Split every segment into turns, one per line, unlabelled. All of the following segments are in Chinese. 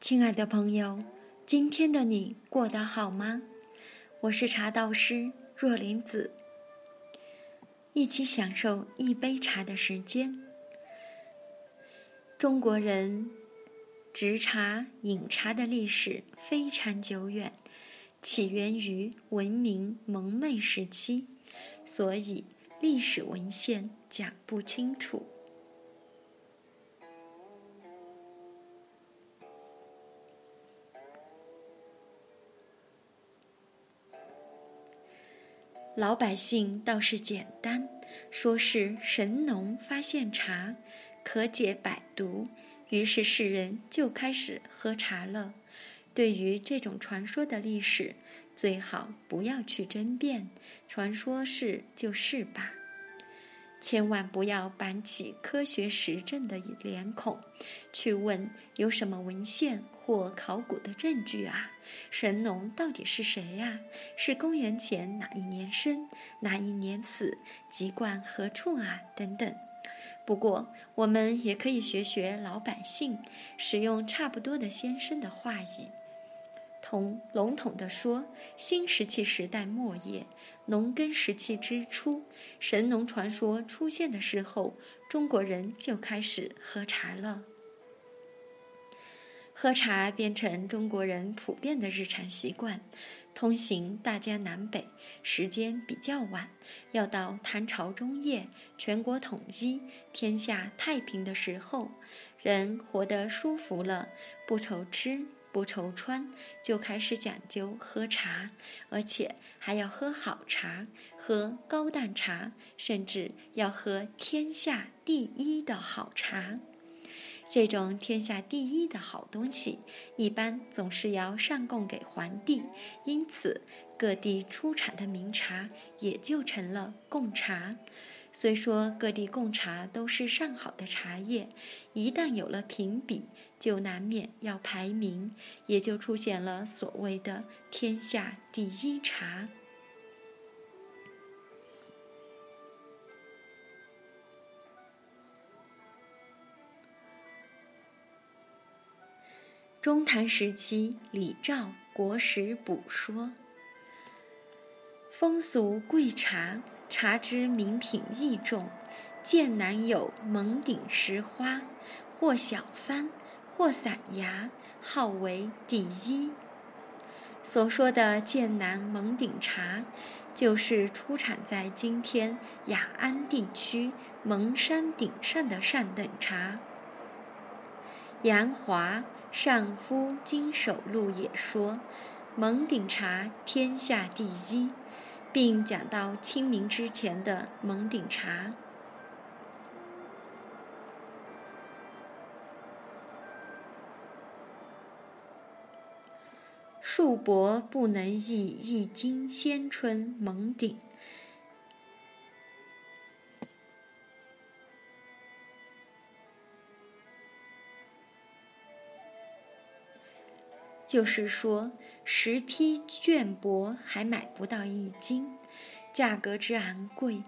亲爱的朋友，今天的你过得好吗？我是茶道师若林子，一起享受一杯茶的时间。中国人植茶、饮茶的历史非常久远，起源于文明蒙昧时期，所以历史文献讲不清楚。老百姓倒是简单，说是神农发现茶，可解百毒，于是世人就开始喝茶了。对于这种传说的历史，最好不要去争辩，传说是就是吧。千万不要板起科学实证的脸孔，去问有什么文献或考古的证据啊？神农到底是谁呀？是公元前哪一年生，哪一年死，籍贯何处啊？等等。不过，我们也可以学学老百姓，使用差不多的先生的话语。同笼统地说，新石器时代末叶，农耕时期之初，神农传说出现的时候，中国人就开始喝茶了。喝茶变成中国人普遍的日常习惯，通行大江南北，时间比较晚，要到唐朝中叶，全国统一，天下太平的时候，人活得舒服了，不愁吃。不愁穿，就开始讲究喝茶，而且还要喝好茶，喝高档茶，甚至要喝天下第一的好茶。这种天下第一的好东西，一般总是要上供给皇帝，因此各地出产的名茶也就成了贡茶。虽说各地贡茶都是上好的茶叶，一旦有了评比，就难免要排名，也就出现了所谓的“天下第一茶”。中唐时期，李肇《国史补》说：“风俗贵茶。”茶之名品异众，剑南有蒙顶石花，或小番，或散芽，号为第一。所说的剑南蒙顶茶，就是出产在今天雅安地区蒙山顶上的上等茶。杨华《上夫经手录》也说，蒙顶茶天下第一。并讲到清明之前的蒙顶茶，树帛不能易一经先春蒙顶，就是说。十匹绢帛还买不到一斤，价格之昂贵。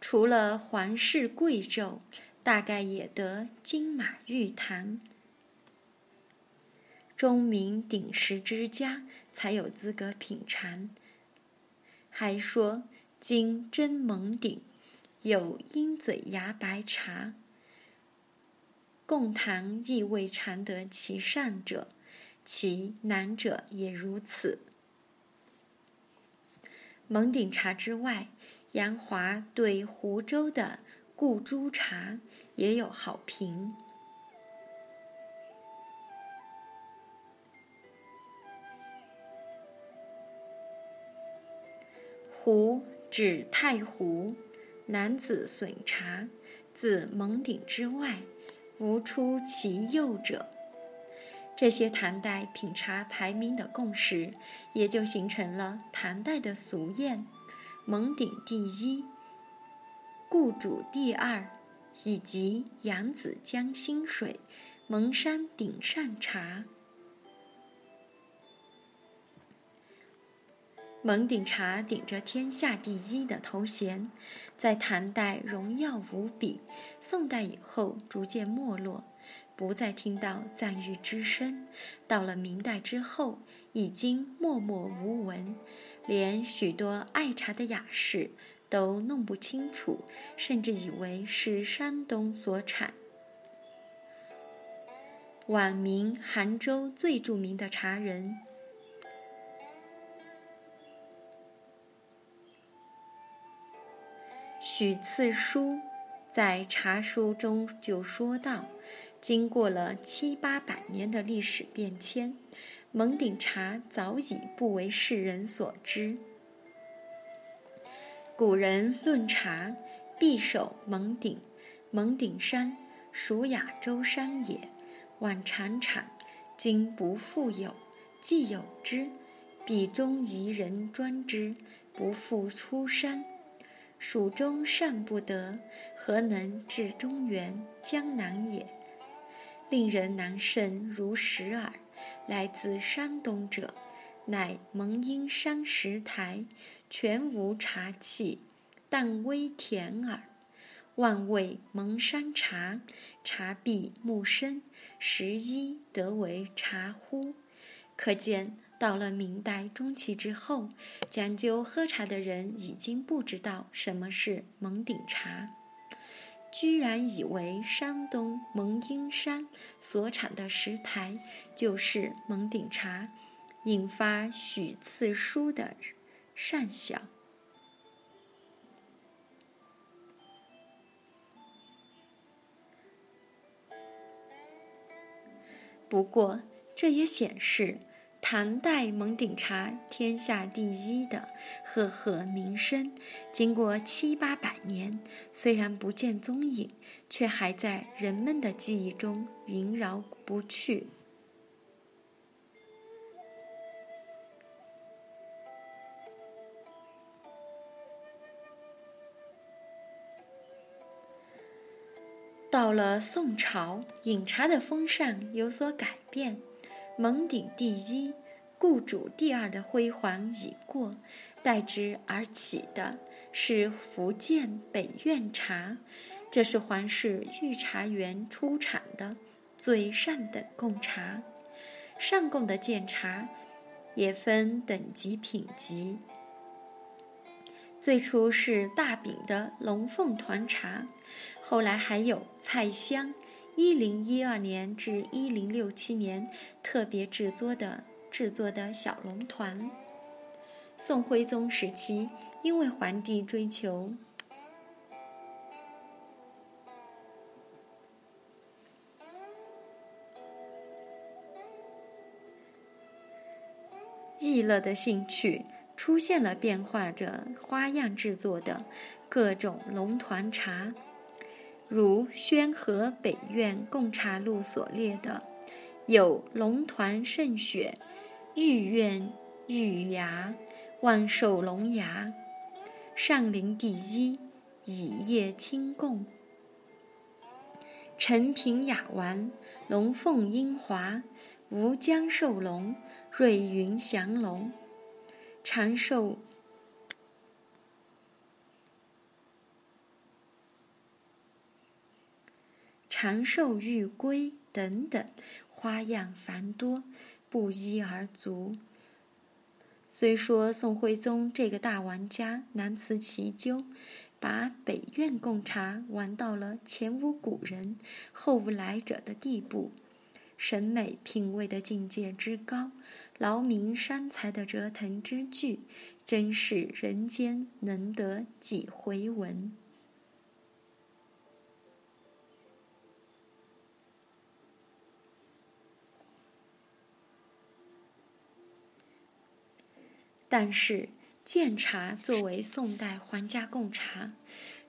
除了皇室贵胄，大概也得金马玉堂，钟鸣鼎食之家才有资格品尝。还说今真蒙顶。有鹰嘴牙白茶，贡堂亦未尝得其善者，其难者也如此。蒙顶茶之外，杨华对湖州的顾珠茶也有好评。湖指太湖。男子损茶，自蒙顶之外，无出其右者。这些唐代品茶排名的共识，也就形成了唐代的俗谚：蒙顶第一，故主第二，以及扬子江心水，蒙山顶上茶。蒙顶茶顶着天下第一的头衔，在唐代荣耀无比，宋代以后逐渐没落，不再听到赞誉之声。到了明代之后，已经默默无闻，连许多爱茶的雅士都弄不清楚，甚至以为是山东所产。晚明杭州最著名的茶人。许次书在茶书中就说道：“经过了七八百年的历史变迁，蒙顶茶早已不为世人所知。古人论茶，必守蒙顶。蒙顶山属亚洲山也，晚产产，今不复有。既有之，必中夷人专之，不复出山。”蜀中善不得，何能至中原江南也？令人难甚如石耳。来自山东者，乃蒙阴山石台，全无茶气，但微甜耳。万谓蒙山茶，茶碧木深，十一得为茶乎？可见。到了明代中期之后，讲究喝茶的人已经不知道什么是蒙顶茶，居然以为山东蒙阴山所产的石台就是蒙顶茶，引发许次书的善想。不过，这也显示。唐代蒙顶茶天下第一的赫赫名声，经过七八百年，虽然不见踪影，却还在人们的记忆中萦绕不去。到了宋朝，饮茶的风尚有所改变。蒙顶第一，故主第二的辉煌已过，代之而起的是福建北苑茶，这是皇室御茶园出产的最上等贡茶。上贡的建茶也分等级品级，最初是大饼的龙凤团茶，后来还有菜香。一零一二年至一零六七年，特别制作的制作的小龙团。宋徽宗时期，因为皇帝追求逸乐的兴趣，出现了变化着花样制作的各种龙团茶。如《宣和北苑贡茶录》所列的，有龙团胜雪、玉苑玉芽、万寿龙牙、上林第一、以叶清贡、陈平雅丸、龙凤英华、吴江寿龙、瑞云祥龙、长寿。长寿玉龟等等，花样繁多，不一而足。虽说宋徽宗这个大玩家难辞其咎，把北苑贡茶玩到了前无古人后无来者的地步，审美品味的境界之高，劳民伤财的折腾之巨，真是人间能得几回闻。但是，建茶作为宋代皇家贡茶，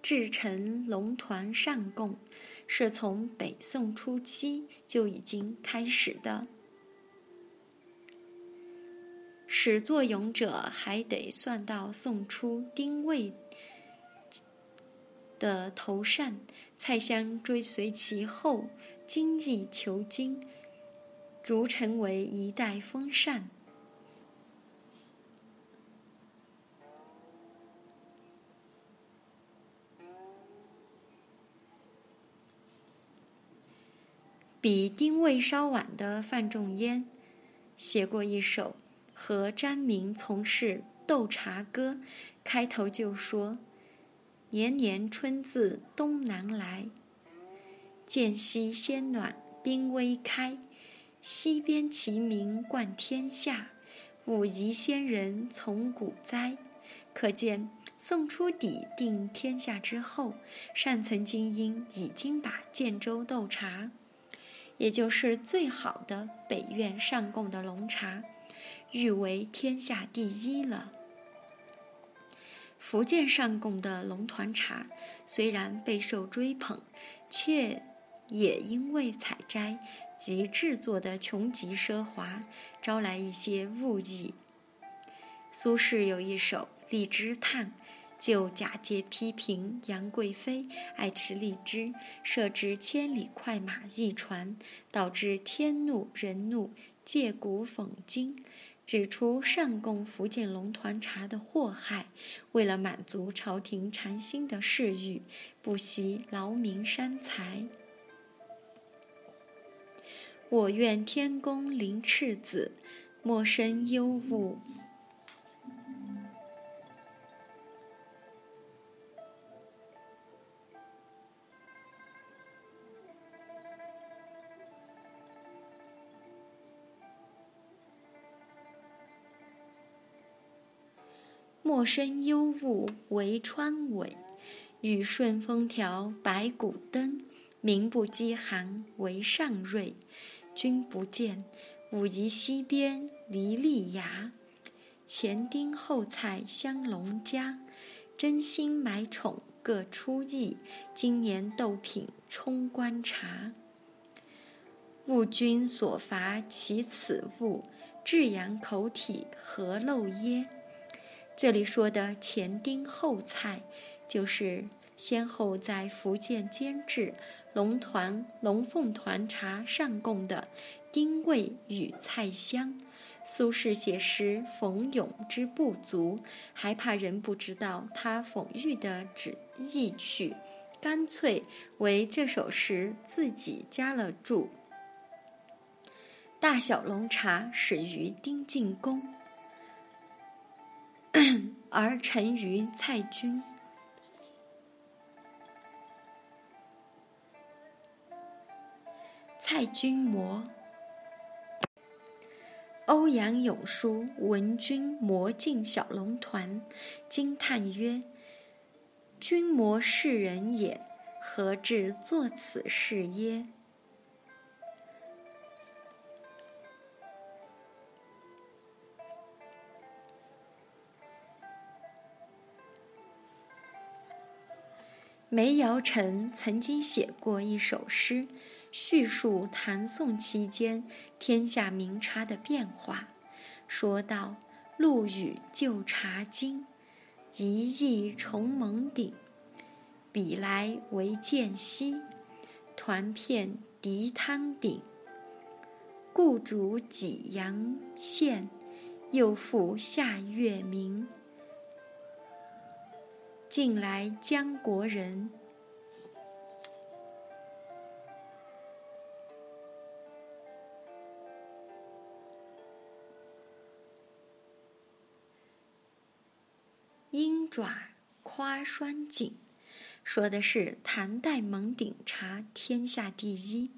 制成龙团上贡，是从北宋初期就已经开始的。始作俑者还得算到宋初丁未的头上，蔡襄追随其后，精益求精，逐成为一代风尚。比丁未稍晚的范仲淹，写过一首《和詹明从事斗茶歌》，开头就说：“年年春自东南来，渐溪仙暖冰微开。溪边齐名冠天下，武夷仙人从古栽。”可见。宋初底定天下之后，上层精英已经把建州斗茶，也就是最好的北苑上贡的龙茶，誉为天下第一了。福建上贡的龙团茶虽然备受追捧，却也因为采摘及制作的穷极奢华，招来一些误议。苏轼有一首《荔枝叹》。就假借批评杨贵妃爱吃荔枝，设置千里快马一传，导致天怒人怒，借古讽今，指出上贡福建龙团茶的祸害。为了满足朝廷禅心的嗜欲，不惜劳民伤财。我愿天公临赤子，莫生忧物。陌生幽雾为窗尾，雨顺风调百谷登。民不饥寒为上瑞，君不见，武夷溪边梨粒芽。前丁后菜香龙家，真心买宠各出意。今年斗品冲关察，误君所罚其此物，至阳口体何漏耶？这里说的前丁后菜，就是先后在福建监制龙团龙凤团茶上贡的丁味与菜香。苏轼写诗讽咏之不足，还怕人不知道他讽喻的旨意趣，干脆为这首诗自己加了注：大小龙茶始于丁进宫。而成于蔡军。蔡君魔。欧阳永书闻君魔进小龙团，惊叹曰：“君魔是人也，何至作此事耶？”梅尧臣曾经写过一首诗，叙述唐宋期间天下名茶的变化。说道：“陆羽旧茶经，一意重蒙顶；笔来为间隙，团片涤汤饼。故主济阳县，又复下月明。”近来江国人，鹰爪夸栓井，说的是唐代蒙顶茶天下第一，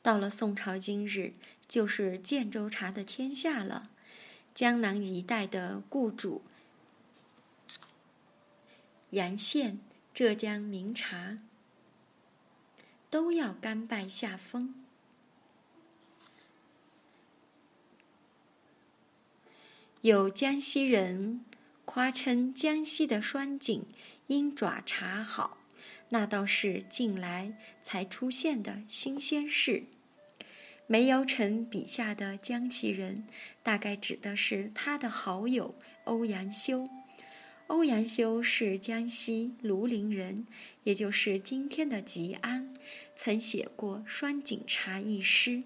到了宋朝今日，就是建州茶的天下了。江南一带的雇主。阳县、浙江名茶都要甘拜下风。有江西人夸称江西的双井鹰爪茶好，那倒是近来才出现的新鲜事。梅尧臣笔下的江西人，大概指的是他的好友欧阳修。欧阳修是江西庐陵人，也就是今天的吉安，曾写过《双井茶》一诗：“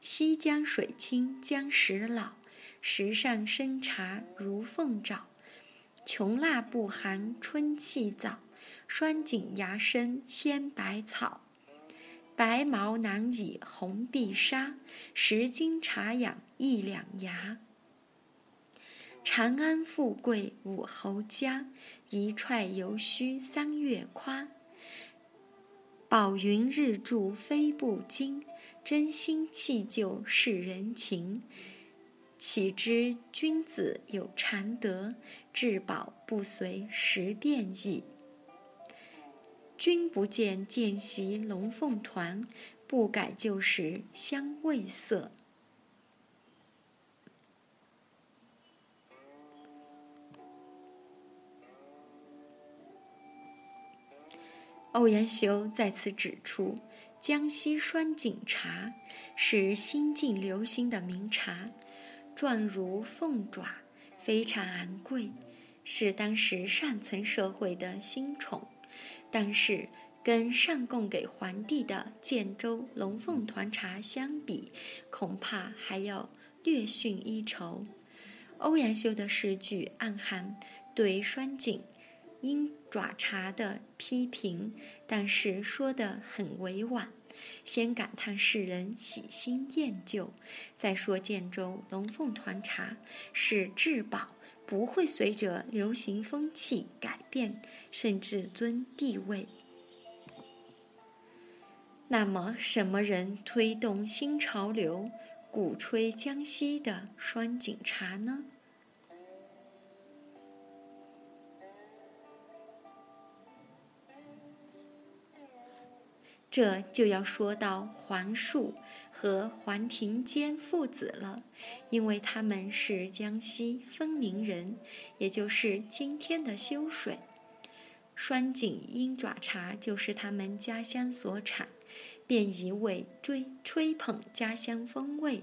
西江水清江石老，石上生茶如凤爪。琼蜡不寒春气早，双井芽生鲜百草。白毛囊以红碧纱，十斤茶养一两牙。长安富贵武侯家，一踹犹须三月夸。宝云日柱飞不惊，真心弃旧是人情。岂知君子有禅德，至宝不随时变易。君不见，见习龙凤团；不改旧时香味色。欧阳修再次指出，江西双井茶是新晋流行的名茶，状如凤爪，非常昂贵，是当时上层社会的新宠。但是，跟上贡给皇帝的建州龙凤团茶相比，恐怕还要略逊一筹。欧阳修的诗句暗含对双井鹰爪茶的批评，但是说得很委婉。先感叹世人喜新厌旧，再说建州龙凤团茶是至宝。不会随着流行风气改变，甚至尊地位。那么，什么人推动新潮流，鼓吹江西的双井茶呢？这就要说到黄树和黄庭坚父子了，因为他们是江西丰宁人，也就是今天的修水。栓井鹰爪茶就是他们家乡所产，便一味追吹捧家乡风味。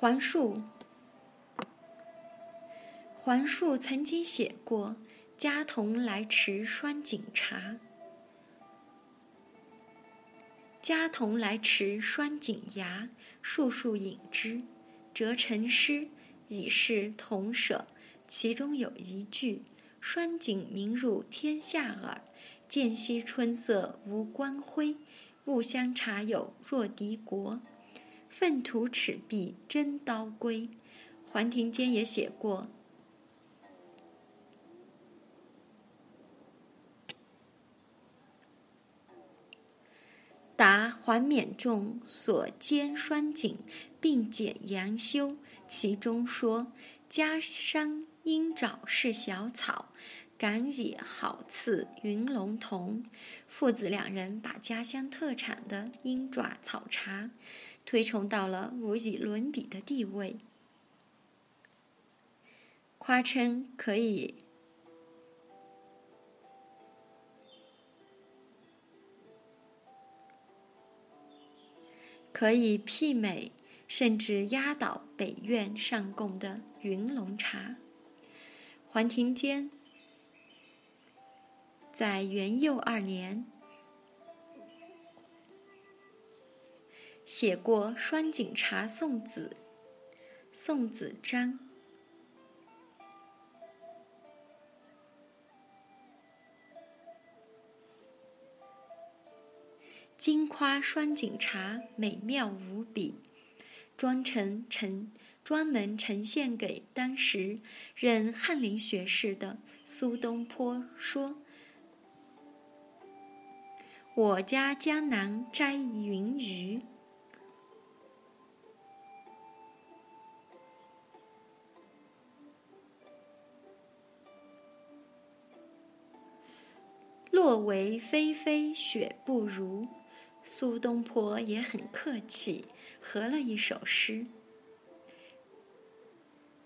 环树，环树曾经写过“家童来持栓井茶”，“家童来持栓井芽，树树引之”，折成诗以示童舍。其中有一句：“拴井名入天下耳，见兮春色无光辉，故乡茶有若敌国。”粪土尺璧真刀归，黄庭坚也写过。答黄冕仲所兼栓井，并简杨修，其中说：“家山鹰爪是小草，敢以好次云龙同。”父子两人把家乡特产的鹰爪草茶。推崇到了无以伦比的地位，夸称可以可以媲美，甚至压倒北苑上贡的云龙茶。黄庭坚在元佑二年。写过《双井茶送子》，送子章，金夸双井茶美妙无比，专程呈专门呈现给当时任翰林学士的苏东坡，说：“我家江南摘云鱼。”若为霏霏雪不如，苏东坡也很客气，合了一首诗，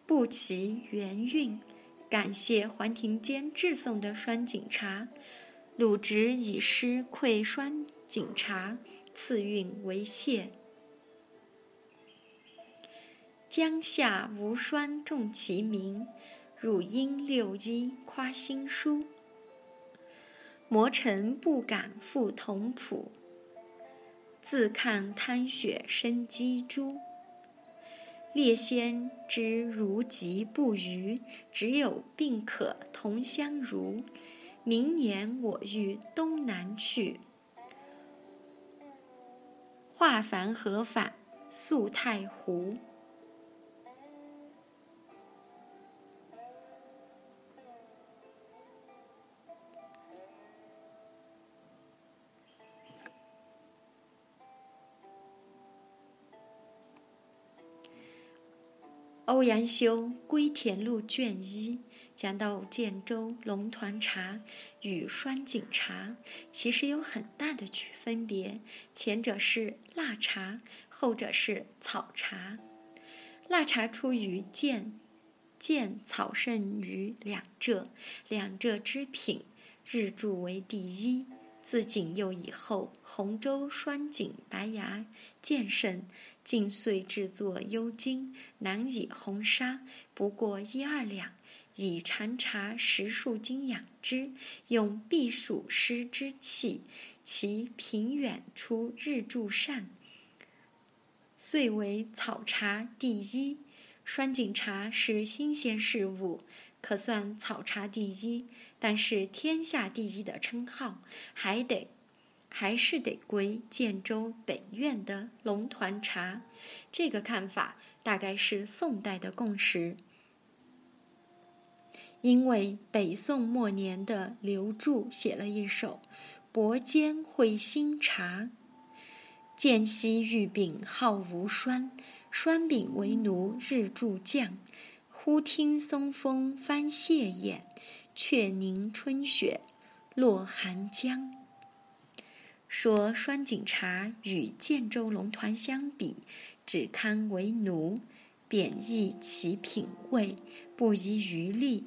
不其原韵，感谢黄庭坚致送的双井茶。鲁直以诗馈双井茶，赐韵为谢。江夏无双重其名，汝应六一夸新书。磨尘不敢赴同仆。自看滩雪生机杼。列仙知如疾不渝，只有病可同相如。明年我欲东南去，化繁何返宿太湖。欧阳修《归田录》卷一讲到建州龙团茶与双井茶，其实有很大的区分别，前者是腊茶，后者是草茶。腊茶出于建，建草盛于两浙，两浙之品，日柱为第一。自景佑以后，洪州双井白芽渐盛，尽遂制作幽精，难以红砂，不过一二两，以禅茶十数斤养之，用避暑湿之气，其平远出日柱善，遂为草茶第一。栓井茶是新鲜事物。可算草茶第一，但是天下第一的称号还得还是得归建州北院的龙团茶。这个看法大概是宋代的共识，因为北宋末年的刘著写了一首《薄间会新茶》，见西玉饼号无栓，栓饼为奴日柱降。忽听松风翻谢眼，却凝春雪落寒江。说栓井茶与建州龙团相比，只堪为奴，贬义其品味，不遗余力。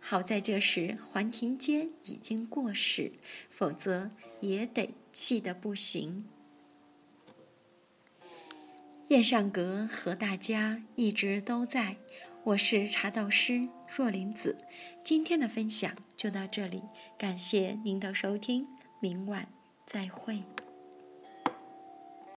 好在这时桓廷坚已经过世，否则也得气得不行。燕上阁和大家一直都在。我是茶道师若林子，今天的分享就到这里，感谢您的收听，明晚再会。